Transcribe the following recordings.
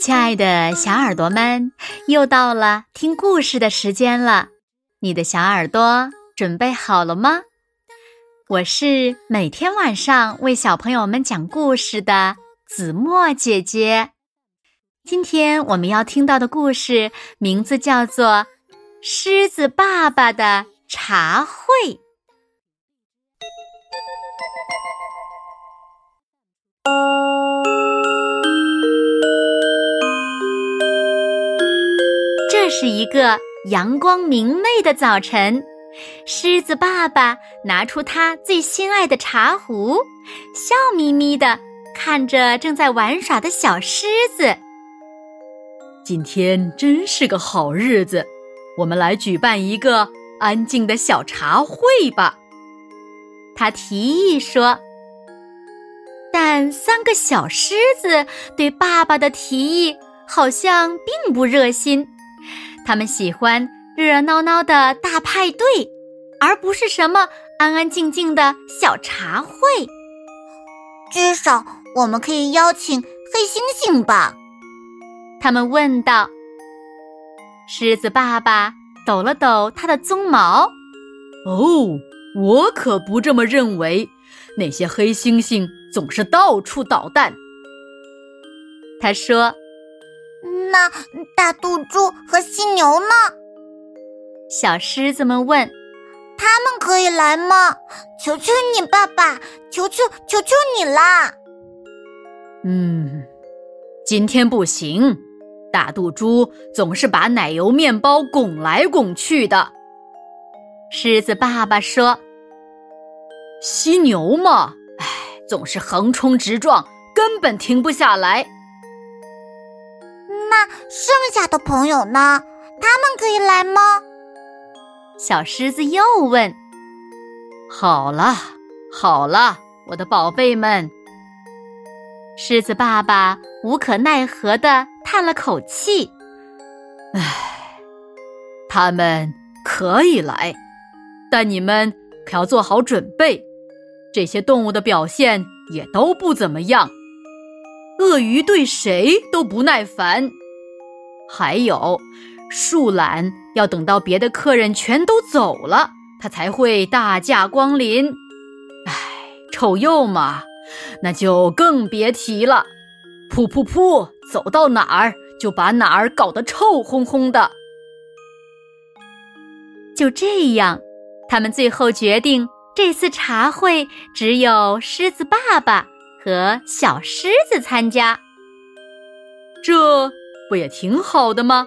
亲爱的小耳朵们，又到了听故事的时间了。你的小耳朵准备好了吗？我是每天晚上为小朋友们讲故事的子墨姐姐。今天我们要听到的故事名字叫做《狮子爸爸的茶会》。是一个阳光明媚的早晨，狮子爸爸拿出他最心爱的茶壶，笑眯眯的看着正在玩耍的小狮子。今天真是个好日子，我们来举办一个安静的小茶会吧。他提议说。但三个小狮子对爸爸的提议好像并不热心。他们喜欢热热闹闹的大派对，而不是什么安安静静的小茶会。至少我们可以邀请黑猩猩吧？他们问道。狮子爸爸抖了抖他的鬃毛。哦，我可不这么认为。那些黑猩猩总是到处捣蛋。他说。那大肚猪和犀牛呢？小狮子们问：“他们可以来吗？求求你，爸爸，求求求求你啦！”嗯，今天不行。大肚猪总是把奶油面包拱来拱去的。狮子爸爸说：“犀牛嘛，唉，总是横冲直撞，根本停不下来。”剩下的朋友呢？他们可以来吗？小狮子又问。好了，好了，我的宝贝们。狮子爸爸无可奈何的叹了口气。唉，他们可以来，但你们可要做好准备。这些动物的表现也都不怎么样。鳄鱼对谁都不耐烦。还有，树懒要等到别的客人全都走了，他才会大驾光临。唉，臭鼬嘛，那就更别提了，噗噗噗，走到哪儿就把哪儿搞得臭烘烘的。就这样，他们最后决定，这次茶会只有狮子爸爸和小狮子参加。这。不也挺好的吗？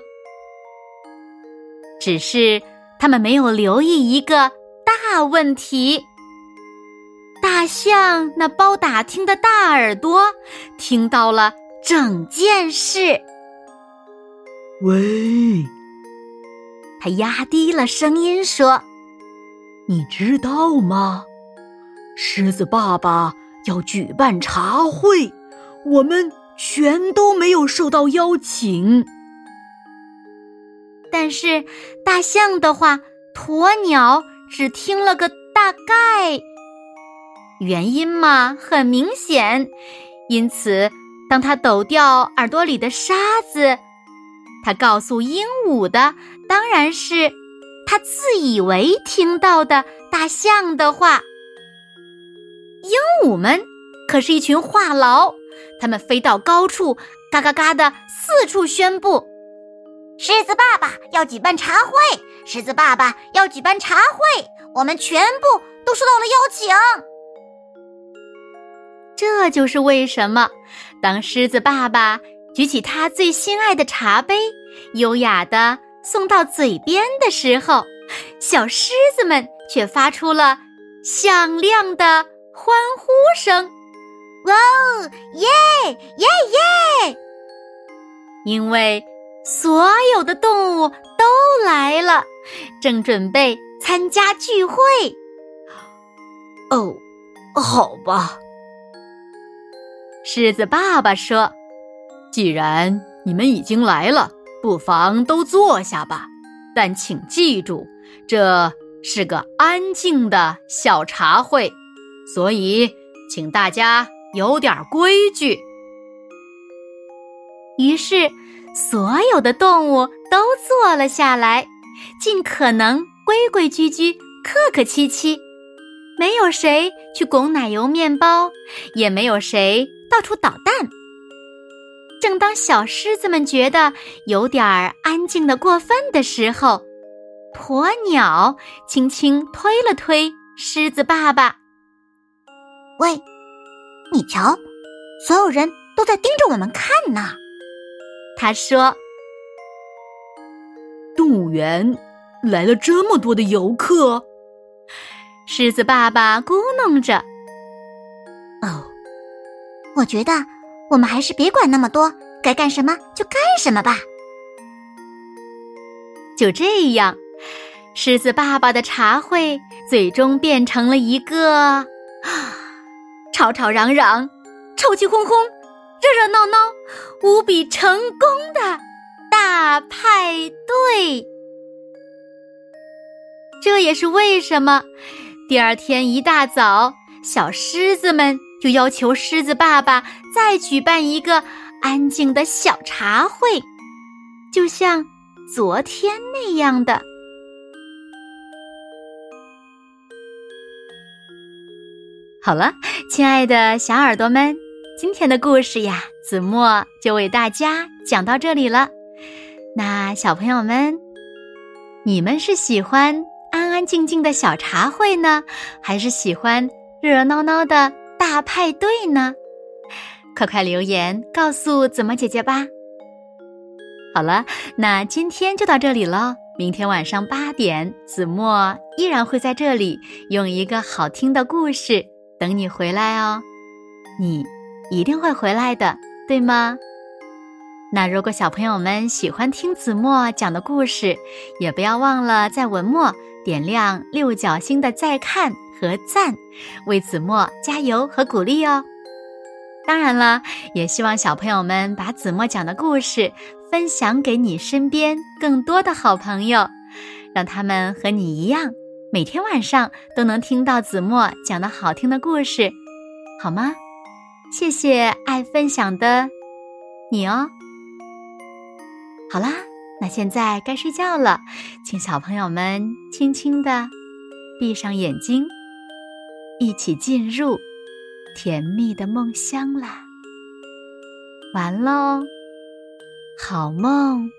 只是他们没有留意一个大问题。大象那包打听的大耳朵听到了整件事。喂，他压低了声音说：“你知道吗？狮子爸爸要举办茶会，我们。”全都没有受到邀请，但是大象的话，鸵鸟只听了个大概。原因嘛，很明显。因此，当他抖掉耳朵里的沙子，他告诉鹦鹉的当然是他自以为听到的大象的话。鹦鹉们可是一群话痨。他们飞到高处，嘎嘎嘎的四处宣布：“狮子爸爸要举办茶会，狮子爸爸要举办茶会，我们全部都收到了邀请。”这就是为什么，当狮子爸爸举起他最心爱的茶杯，优雅的送到嘴边的时候，小狮子们却发出了响亮的欢呼声。耶耶耶！因为所有的动物都来了，正准备参加聚会。哦，好吧。狮子爸爸说：“既然你们已经来了，不妨都坐下吧。但请记住，这是个安静的小茶会，所以请大家。”有点规矩。于是，所有的动物都坐了下来，尽可能规规矩矩、客客气气，没有谁去拱奶油面包，也没有谁到处捣蛋。正当小狮子们觉得有点儿安静的过分的时候，鸵鸟轻轻推了推狮子爸爸：“喂，你瞧，所有人都在盯着我们看呢。”他说：“动物园来了这么多的游客。”狮子爸爸咕哝着：“哦，我觉得我们还是别管那么多，该干什么就干什么吧。”就这样，狮子爸爸的茶会最终变成了一个吵吵嚷嚷、臭气哄哄。热热闹闹、无比成功的大派对，这也是为什么第二天一大早，小狮子们就要求狮子爸爸再举办一个安静的小茶会，就像昨天那样的。好了，亲爱的小耳朵们。今天的故事呀，子墨就为大家讲到这里了。那小朋友们，你们是喜欢安安静静的小茶会呢，还是喜欢热热闹闹的大派对呢？快快留言告诉子墨姐姐吧。好了，那今天就到这里喽。明天晚上八点，子墨依然会在这里用一个好听的故事等你回来哦。你。一定会回来的，对吗？那如果小朋友们喜欢听子墨讲的故事，也不要忘了在文末点亮六角星的再看和赞，为子墨加油和鼓励哦。当然了，也希望小朋友们把子墨讲的故事分享给你身边更多的好朋友，让他们和你一样，每天晚上都能听到子墨讲的好听的故事，好吗？谢谢爱分享的你哦。好啦，那现在该睡觉了，请小朋友们轻轻的闭上眼睛，一起进入甜蜜的梦乡啦。完喽，好梦。